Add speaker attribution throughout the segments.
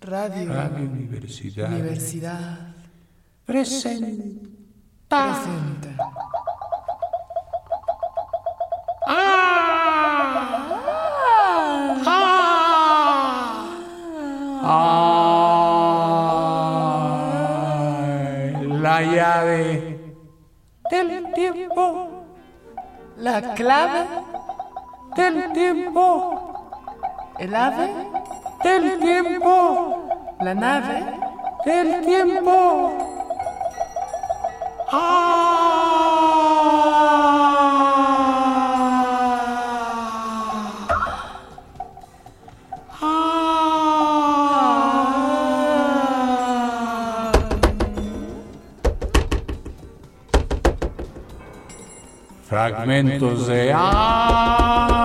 Speaker 1: Radio,
Speaker 2: Radio Universidad.
Speaker 1: Universidad
Speaker 2: Presenta.
Speaker 1: presenta.
Speaker 2: Ay, la llave del tiempo,
Speaker 1: La clave,
Speaker 2: del tiempo,
Speaker 1: el ave,
Speaker 2: del tiempo,
Speaker 1: la nave,
Speaker 2: del tiempo. Fragmentos de la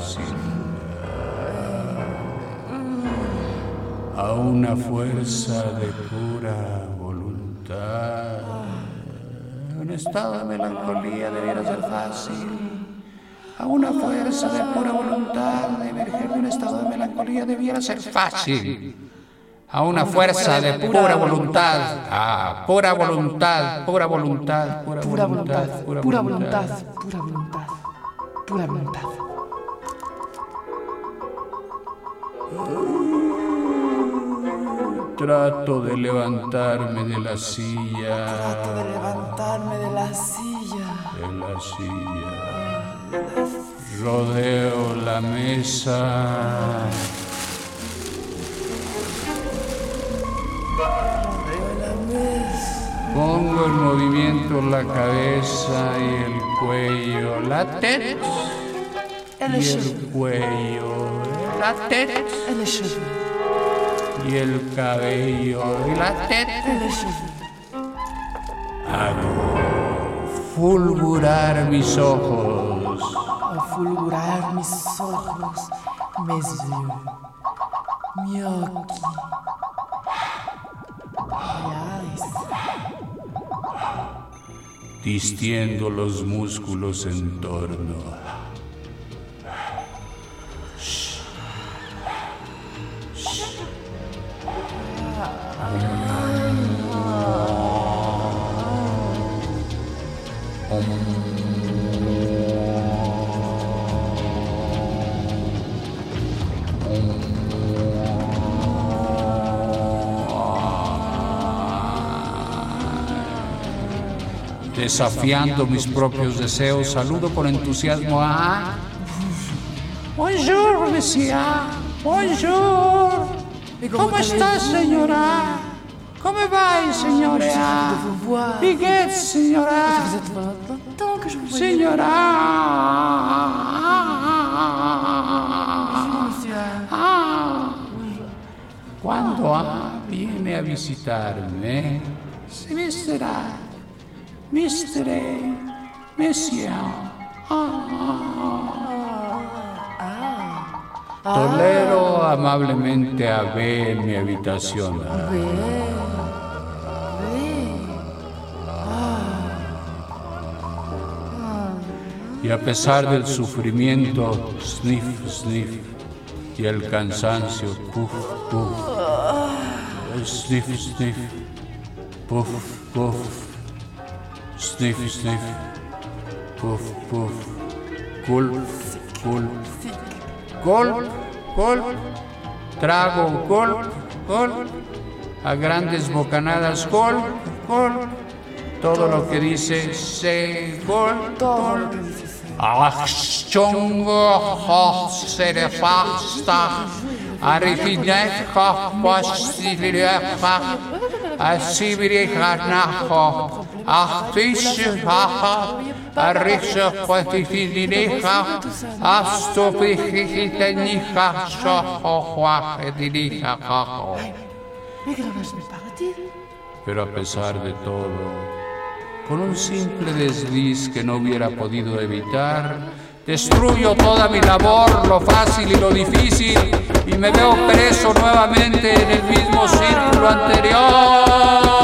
Speaker 2: fácil. A una fuerza de pura voluntad. Un estado de melancolía debería ser fácil. A una fuerza de pura voluntad emerger de un estado de melancolía debiera ser fácil. A una fuerza de pura voluntad. Ah, pura voluntad, pura voluntad, pura voluntad,
Speaker 1: pura voluntad, pura voluntad, pura voluntad.
Speaker 2: Trato de levantarme de la silla,
Speaker 1: Trato de levantarme de la silla.
Speaker 2: de la silla. Rodeo la mesa. Pongo en movimiento la cabeza y el cuello, la
Speaker 1: Elle
Speaker 2: y el cuello, la tête
Speaker 1: cheveux.
Speaker 2: y el cabello y la tête.
Speaker 1: Cheveux.
Speaker 2: Hago fulgurar mis ojos,
Speaker 1: A fulgurar mis ojos, mes yeux, gnocchi,
Speaker 2: distiendo los músculos en torno. Desafiando mis propios deseos, saludo con entusiasmo a... Bonjour, monsieur. Bonjour. ¿Cómo está, señora? ¿Cómo va, señora?
Speaker 1: de vous voir.
Speaker 2: Biguet, señora.
Speaker 1: Vous êtes longtemps que je vous voyais.
Speaker 2: Señora.
Speaker 1: Bonjour, monsieur.
Speaker 2: Ah. cuando A viene a visitarme, se vestirá Mr. Monsieur. Tolero amablemente a B en mi habitación. Y a pesar del sufrimiento, sniff, sniff, y el cansancio, puff, puff, sniff, sniff, puff, puff, sniff, sniff, puff, puff, gulp, gulp, gulp, gulp, trago, gulp, gulp, a grandes bocanadas, gulp, gulp, todo lo que dice, se, gulp, gulp. Achtungo serefasta, arifinecha postilirecha, asibirichanacho, achtishacha, arisha potitilirecha, astopichitenicha, shohohua, edilicha, Pero a pesar de todo, con un simple desliz que no hubiera podido evitar, destruyo toda mi labor, lo fácil y lo difícil, y me veo preso nuevamente en el mismo círculo anterior.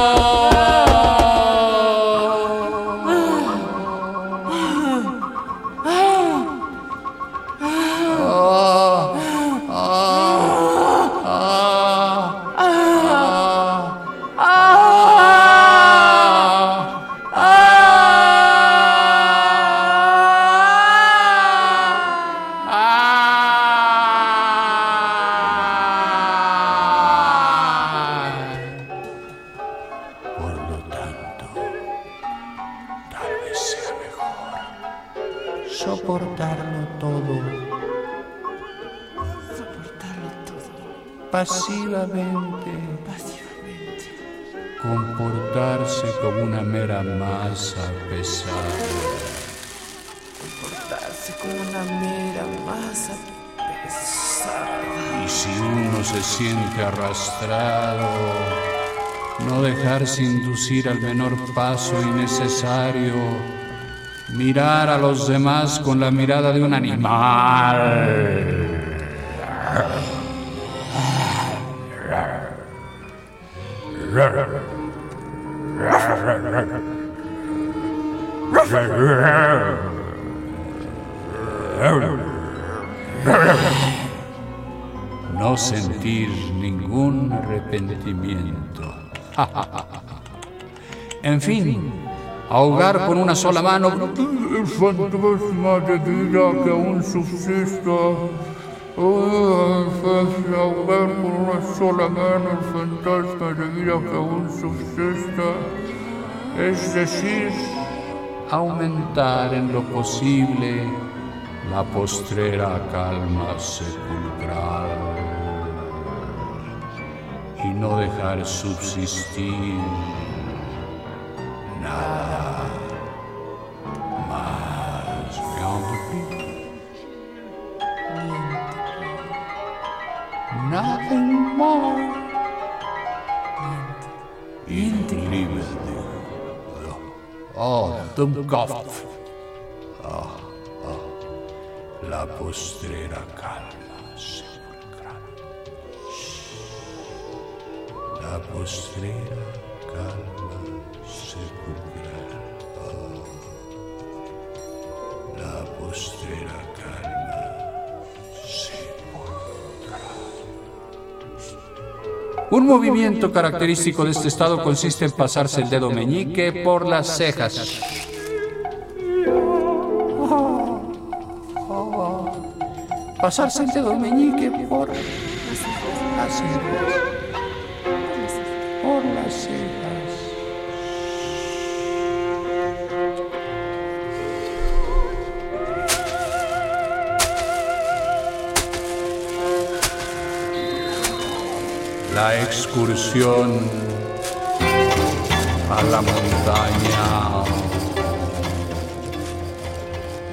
Speaker 2: Se siente arrastrado, no dejarse inducir al menor paso innecesario mirar a los demás con la mirada de un animal. No sentir ningún arrepentimiento. En fin, ahogar con una sola mano el fantasma de vida que aún subsiste. ahogar con una sola mano el fantasma de vida que aún subsiste. Es decir, aumentar en lo posible la postrera calma sepulcral y no dejar subsistir nada más. Nothing more. Increíble. Oh, Dumkopf. Ah, ah. La postrera calma La postrera calma sepulcral. La postrera calma sepulcral. Un movimiento característico de este estado consiste en pasarse el dedo meñique por las cejas. Pasarse el dedo meñique por las cejas. la excursión a la montaña.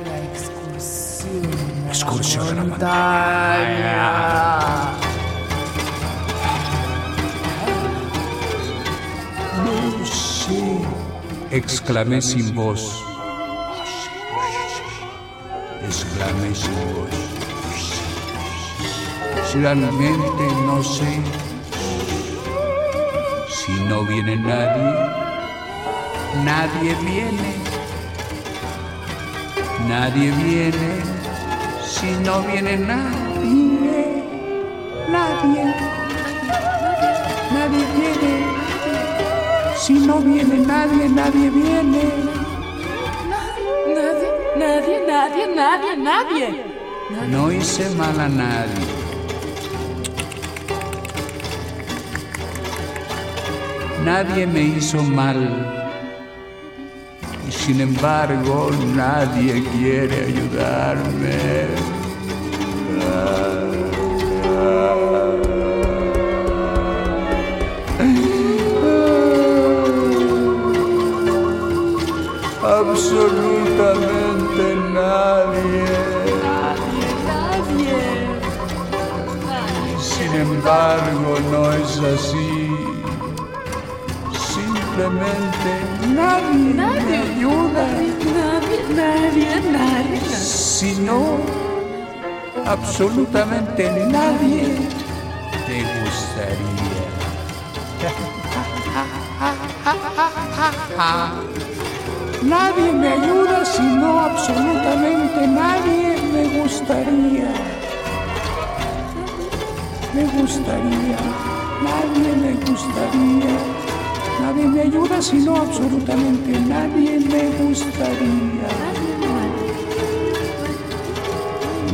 Speaker 1: La excursión, la
Speaker 2: excursión a la
Speaker 1: montaña.
Speaker 2: No sé, exclamé sin voz. Exclamé sin voz. Realmente no sé si no viene nadie. Nadie viene. Nadie viene si no viene nadie. Nadie. Nadie viene. Si no viene nadie, nadie viene.
Speaker 1: Nadie, nadie, nadie, nadie, nadie.
Speaker 2: No hice mal a nadie. Nadie me hizo mal. Y sin embargo, nadie quiere ayudarme. Absolutamente nadie.
Speaker 1: Nadie.
Speaker 2: Sin embargo, no es así. Simplemente nadie,
Speaker 1: Nadie.
Speaker 2: me ayuda.
Speaker 1: Nadie, nadie, nadie.
Speaker 2: Si no, absolutamente nadie te gustaría. Nadie me ayuda, si no, absolutamente nadie me gustaría. Me gustaría, nadie me gustaría. Nadie me ayuda, si no, absolutamente nadie me gustaría.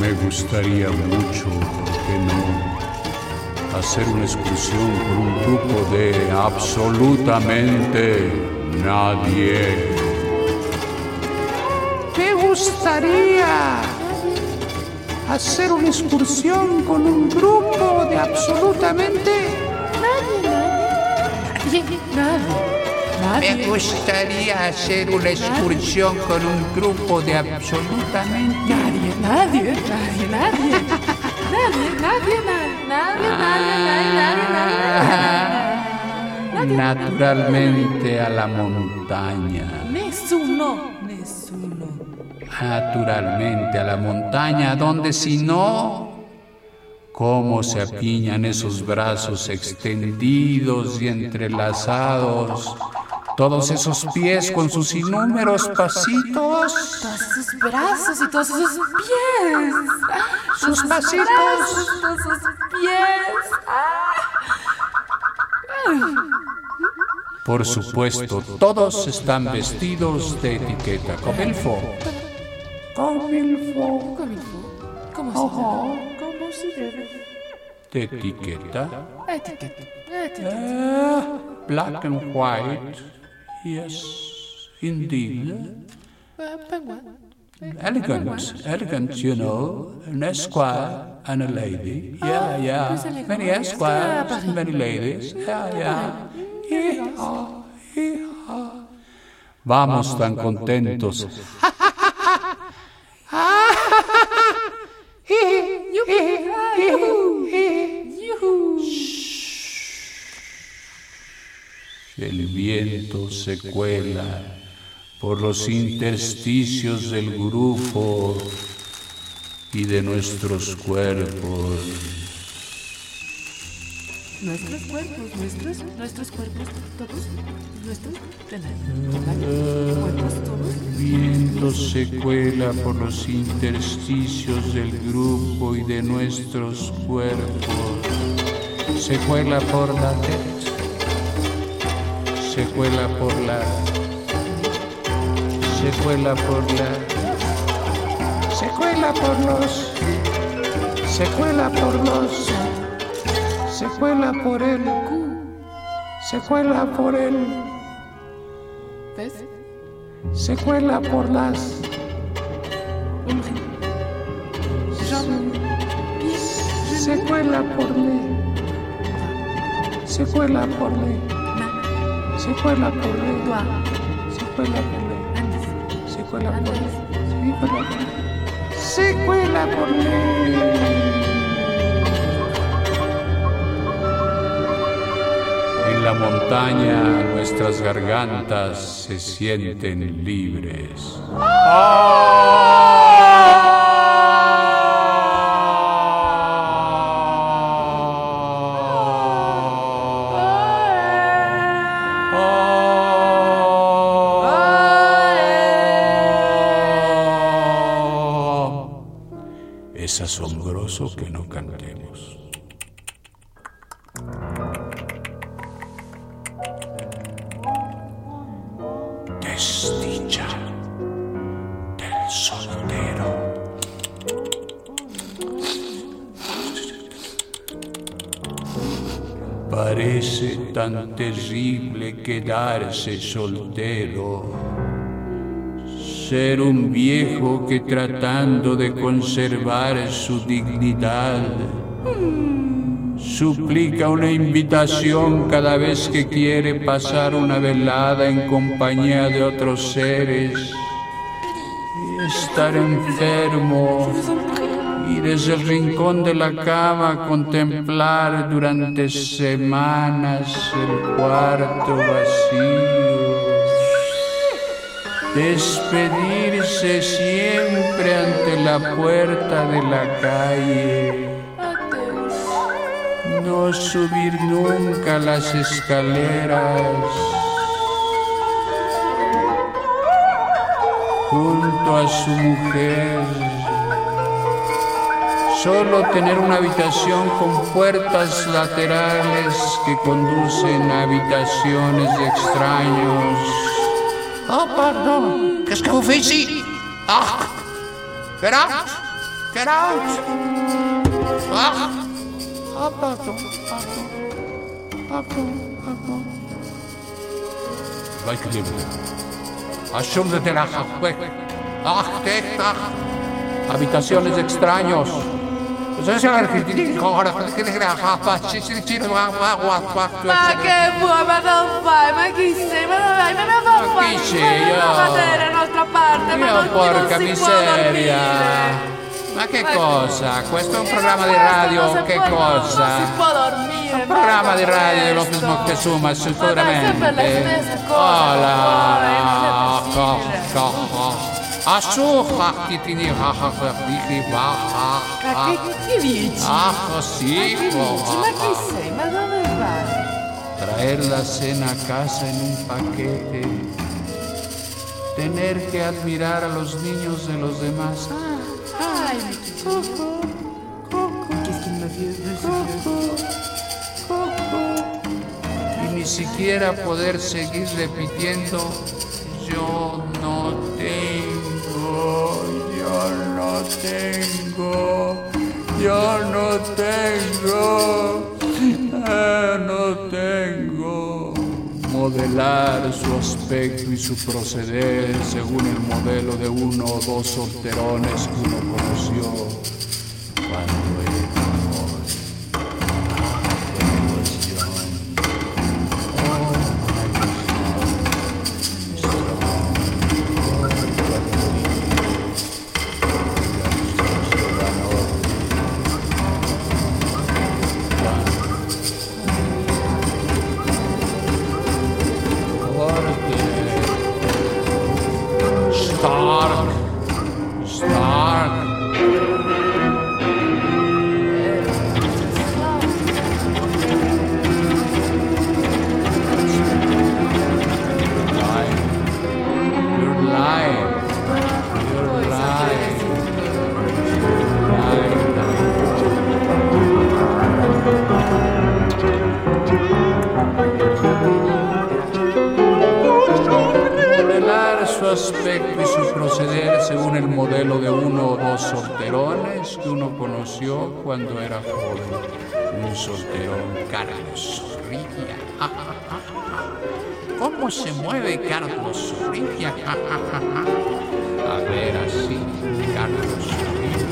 Speaker 2: Me gustaría mucho, ¿por qué no? Hacer una excursión con un grupo de absolutamente nadie. Me gustaría hacer una excursión con un grupo de absolutamente
Speaker 1: Nadie,
Speaker 2: Me gustaría hacer una excursión con un grupo de absolutamente
Speaker 1: Nadie, nadie, nadie, nadie. Nadie, nadie, nadie, nadie, nadie, nadie, nadie, nadie.
Speaker 2: Naturalmente a la montaña.
Speaker 1: Nessuno, nessuno.
Speaker 2: Naturalmente a la montaña, donde si no, cómo se apiñan esos brazos extendidos y entrelazados, todos esos pies con sus innúmeros pasitos.
Speaker 1: Todos esos brazos y todos esos pies.
Speaker 2: Sus pasitos.
Speaker 1: Todos esos pies.
Speaker 2: Por supuesto, todos están vestidos de etiqueta. Comilfo. Comilfo.
Speaker 1: ¿Cómo se llama? ¿Cómo se?
Speaker 2: De etiqueta.
Speaker 1: Etiqueta. Etiqueta.
Speaker 2: Ah, black and white. Yes, indeed. Elegant, elegant, you know. An esquire and a lady. Yeah, yeah. Many esquires, many ladies. Yeah, yeah. Hija, hija. Vamos tan contentos. El viento se cuela por los intersticios del grupo y de nuestros cuerpos.
Speaker 1: Nuestros cuerpos, nuestros, nuestros cuerpos, todos, nuestros. Cuerpos.
Speaker 2: Viento se cuela por los intersticios del grupo y de nuestros cuerpos. Se cuela por la tête, se cuela por la, se cuela por la, se cuela por los, se cuela por los, se cuela por el, se cuela por el. Se cuela por las. Se cuela por le. Se cuela por le. Se cuela por le. Se cuela por le. Se cuela por le. Se cuela por le. Se cuela por le. La montaña nuestras gargantas se sienten libres. Es asombroso que no cantemos. Tan terrible quedarse soltero. Ser un viejo que tratando de conservar su dignidad suplica una invitación cada vez que quiere pasar una velada en compañía de otros seres y estar enfermo y desde el rincón de la cama contemplar durante semanas el cuarto vacío. Despedirse siempre ante la puerta de la calle. No subir nunca las escaleras. Junto a su mujer. Solo tener una habitación con puertas laterales que conducen a habitaciones de extraños.
Speaker 3: Oh, pardon. Qu'est-ce que vous faites ici Ah Get out Get out Ah
Speaker 2: Ah, pardon, pardon, pardon, pardon. La jafue. Ah, teta. Habitaciones de extraños.
Speaker 1: Ma che vuoi? Ma non fai? Ma chi sei? Ma non vai? Ma non va
Speaker 2: Ma
Speaker 1: fare? Ma non va a un'altra parte? Ma non,
Speaker 2: porca
Speaker 1: non
Speaker 2: miseria. Ma che cosa? Questo è un
Speaker 1: Ma
Speaker 2: programma di radio, che cosa?
Speaker 1: Non si può dormire.
Speaker 2: Un programma di
Speaker 1: ma
Speaker 2: radio di
Speaker 1: questo.
Speaker 2: Lopez Moctezuma,
Speaker 1: Ma è
Speaker 2: sicuramente. Oh, la, Ah, ah, ah, ah, ah, di- di- ah, ah,
Speaker 1: Ma
Speaker 2: ah.
Speaker 1: che, dici?
Speaker 2: Ah,
Speaker 1: dici?
Speaker 2: oh,
Speaker 1: Ma chi
Speaker 2: ah,
Speaker 1: sei? Ma dove vai?
Speaker 2: Traer la cena a casa en un paquete. Tener que admirar a los niños de los demás.
Speaker 1: Ay, Qu'est-ce qu'il me veut, ce vieux
Speaker 2: y ni siquiera poder seguir repitiendo yo no tengo, yo no tengo, yo no tengo, no tengo. Modelar su aspecto y su proceder según el modelo de uno o dos solterones que uno conoció cuando aspecto y su proceder según el modelo de uno o dos solterones que uno conoció cuando era joven. Un solterón Carlos Zorrilla. ¿Cómo se mueve Carlos Zorrilla? A ver así, Carlos Zorrilla.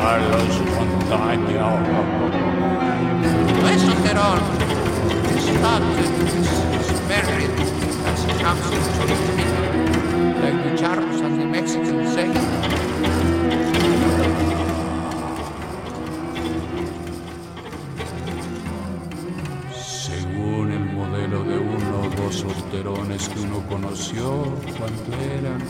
Speaker 2: Carlos Montaña. No es solterón. Según el modelo de uno o dos solterones que uno conoció cuando eran.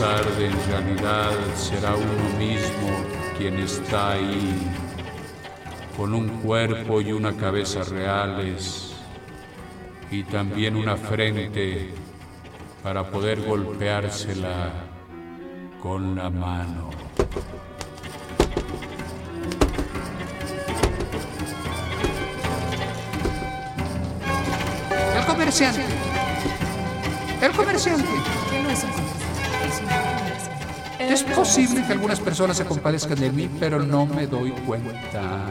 Speaker 2: Tarde en realidad será uno mismo quien está ahí, con un cuerpo y una cabeza reales, y también una frente para poder golpeársela con la mano.
Speaker 3: El comerciante. El comerciante.
Speaker 1: Es
Speaker 2: posible que algunas personas se compadezcan de mí, pero no me doy cuenta.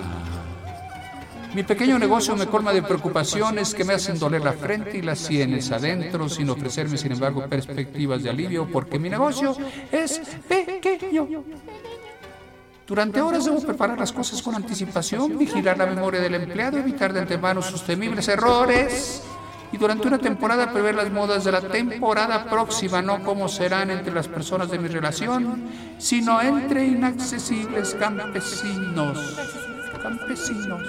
Speaker 2: Mi pequeño negocio me colma de preocupaciones que me hacen doler la frente y las sienes adentro, sin ofrecerme, sin embargo, perspectivas de alivio, porque mi negocio es pequeño. Durante horas debo preparar las cosas con anticipación, vigilar la memoria del empleado, evitar de antemano sus temibles errores. Y durante una temporada prever las modas de la temporada próxima, no como serán entre las personas de mi relación, sino entre inaccesibles campesinos. Campesinos.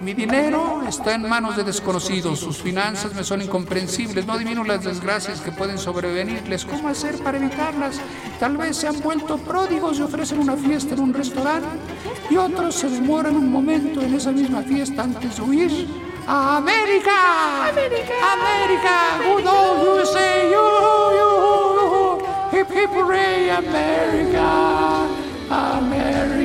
Speaker 2: Mi dinero está en manos de desconocidos, sus finanzas me son incomprensibles, no adivino las desgracias que pueden sobrevenirles, cómo hacer para evitarlas. Tal vez se han vuelto pródigos y ofrecen una fiesta en un restaurante y otros se demoran un momento en esa misma fiesta antes de huir. America! America! America! Good old USA! You, you, you, you. Hip, hip, hooray, America! America!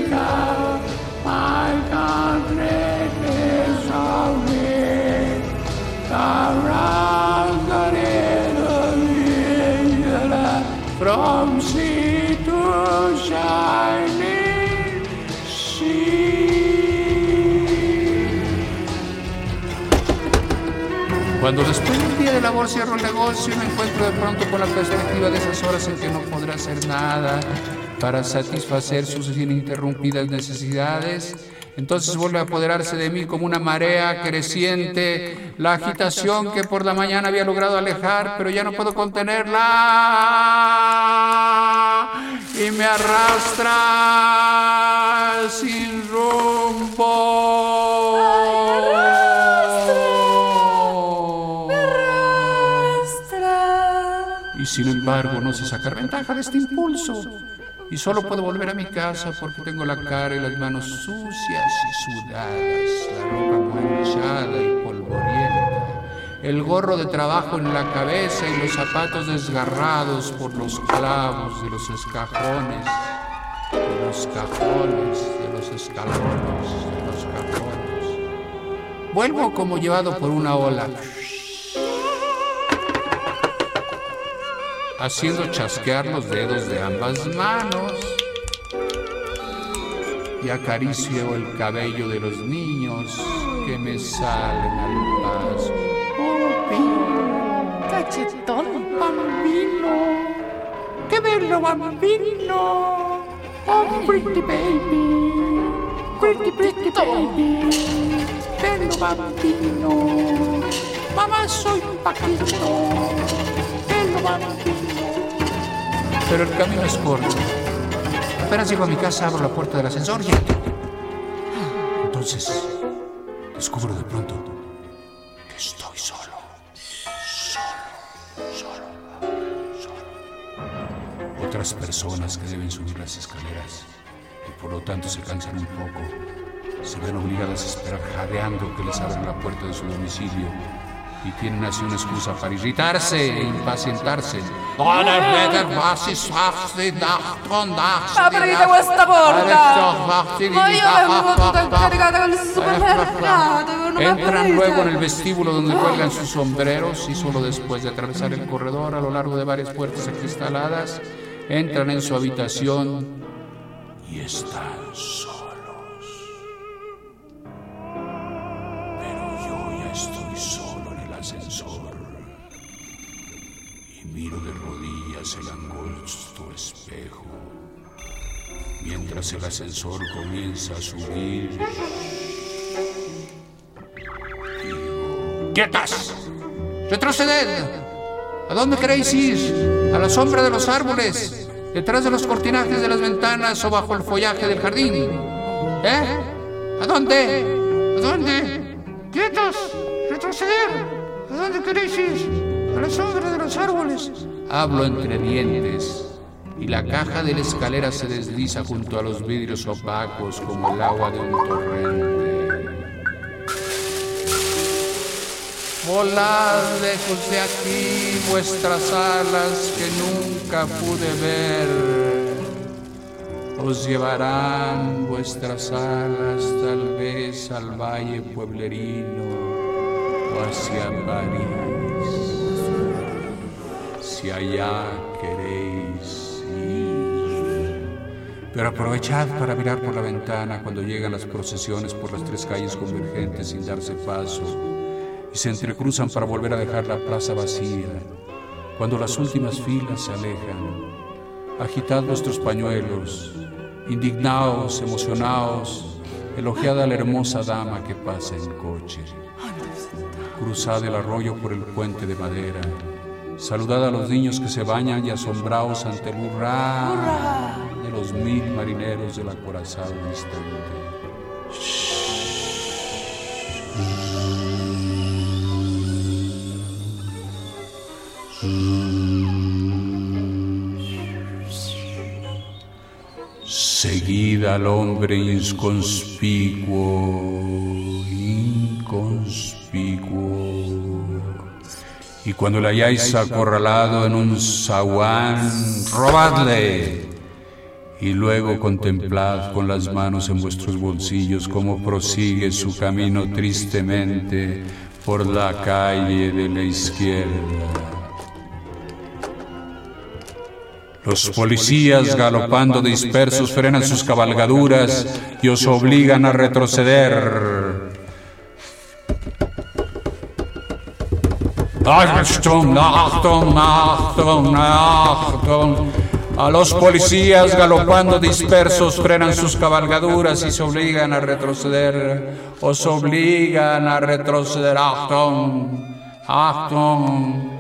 Speaker 2: Cuando después de un día de labor cierro el negocio, me encuentro de pronto con la perspectiva de esas horas en que no podré hacer nada para satisfacer sus ininterrumpidas necesidades. Entonces vuelve a apoderarse de mí como una marea creciente, la agitación que por la mañana había logrado alejar, pero ya no puedo contenerla. Y me arrastra sin rumbo. Y sin embargo no sé sacar ventaja de este impulso. Y solo puedo volver a mi casa porque tengo la cara y las manos sucias y sudadas, la ropa manchada y polvorienta, el gorro de trabajo en la cabeza y los zapatos desgarrados por los clavos de los escajones, de los cajones, de los escalones, de los cajones. Vuelvo como llevado por una ola. Haciendo chasquear los dedos de ambas manos. Y acaricio el cabello de los niños que me salen al paso. Oh,
Speaker 1: Cachetón.
Speaker 2: bambino, qué bello bambino. Oh, pretty baby, pretty, pretty baby, bello bambino. Mamá, soy Paquito, bello bambino. Pero el camino es corto. Apenas llego a mi casa, abro la puerta del ascensor y... Entonces, descubro de pronto que estoy solo. Solo, solo, solo. Otras personas que deben subir las escaleras y por lo tanto se cansan un poco, se ven obligadas a esperar jadeando que les abran la puerta de su domicilio y tienen así una excusa para irritarse e impacientarse.
Speaker 1: Aprite questa porta! Ma io vengo tutta caricata con il supermercato! Non mi
Speaker 2: Entran luego en el vestíbulo donde cuelgan sus sombreros y solo después de atravesar el corredor a lo largo de varias puertas acristaladas, entran en su habitación y están solos. Miro de rodillas el angosto espejo. mientras el ascensor comienza a subir.
Speaker 3: ¡Quietas! ¡Retroceded! ¿A dónde queréis ir? ¿A la sombra de los árboles? ¿Detrás de los cortinajes de las ventanas o bajo el follaje del jardín? ¿Eh? ¿A dónde? ¿A dónde? ¡Quietos! ¡Retroceder! ¿A dónde queréis ir? ¿A la sombra de los árboles?
Speaker 2: Hablo entre dientes y la caja de la escalera se desliza junto a los vidrios opacos como el agua de un torrente. Volad lejos de aquí vuestras alas que nunca pude ver. Os llevarán vuestras alas tal vez al valle pueblerino o hacia París. Si allá queréis ir. Pero aprovechad para mirar por la ventana cuando llegan las procesiones por las tres calles convergentes sin darse paso y se entrecruzan para volver a dejar la plaza vacía. Cuando las últimas filas se alejan, agitad vuestros pañuelos, indignaos, emocionaos, elogiad a la hermosa dama que pasa en coche. Cruzad el arroyo por el puente de madera. Saludad a los niños que se bañan y asombraos ante el hurra de los mil marineros del acorazado distante. Seguid al hombre inconspicuo, inconspicuo. Y cuando le hayáis acorralado en un zaguán, robadle. Y luego contemplad con las manos en vuestros bolsillos cómo prosigue su camino tristemente por la calle de la izquierda. Los policías galopando dispersos frenan sus cabalgaduras y os obligan a retroceder. A los policías galopando dispersos frenan sus cabalgaduras y se obligan a retroceder. Os obligan a retroceder. Achtung, Achtung.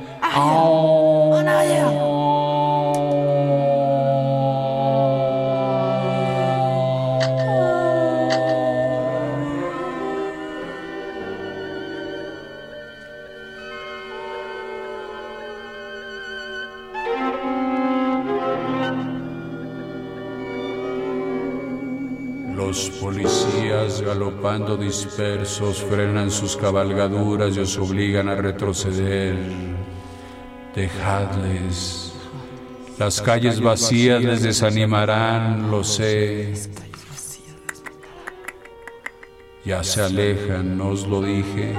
Speaker 2: Los policías galopando dispersos frenan sus cabalgaduras y os obligan a retroceder. Dejadles. Las calles vacías les desanimarán, lo sé. Ya se alejan, os lo dije.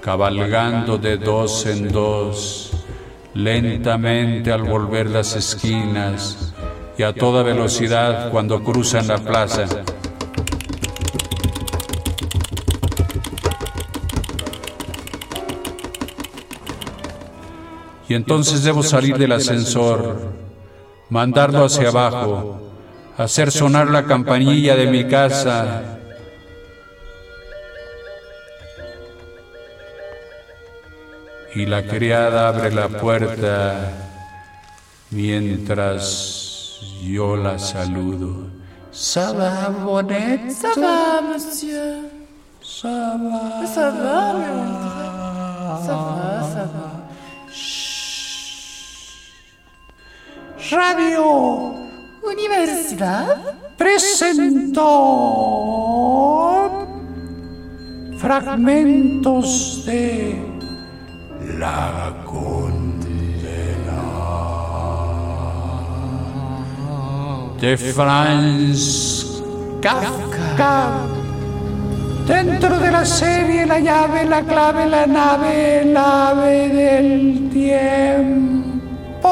Speaker 2: Cabalgando de dos en dos, lentamente al volver las esquinas y a toda velocidad cuando cruzan la plaza. Y entonces debo salir del ascensor, mandarlo hacia abajo, hacer sonar la campanilla de mi casa. Y la criada abre la puerta mientras yo la saludo. Ça va, Bonnet?
Speaker 1: Ça va, monsieur.
Speaker 2: Ça va.
Speaker 1: Ça va, Ça va, ça va.
Speaker 2: Radio
Speaker 1: Universidad.
Speaker 2: presentó fragmentos de la de Franz Kafka. Dentro de la serie La llave, la clave, la nave, el ave del tiempo.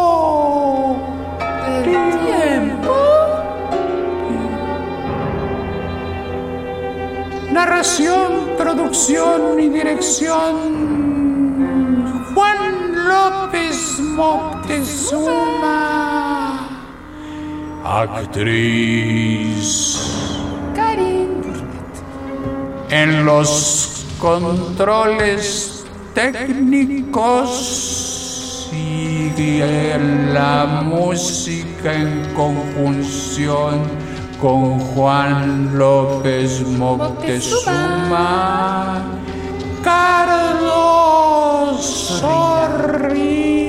Speaker 1: ¿Del tiempo?
Speaker 2: Narración, producción y dirección. Juan López Moctezuma. Actriz.
Speaker 1: Karin.
Speaker 2: En los controles técnicos y en la música en conjunción con Juan López Moctezuma, Carlos Sorri.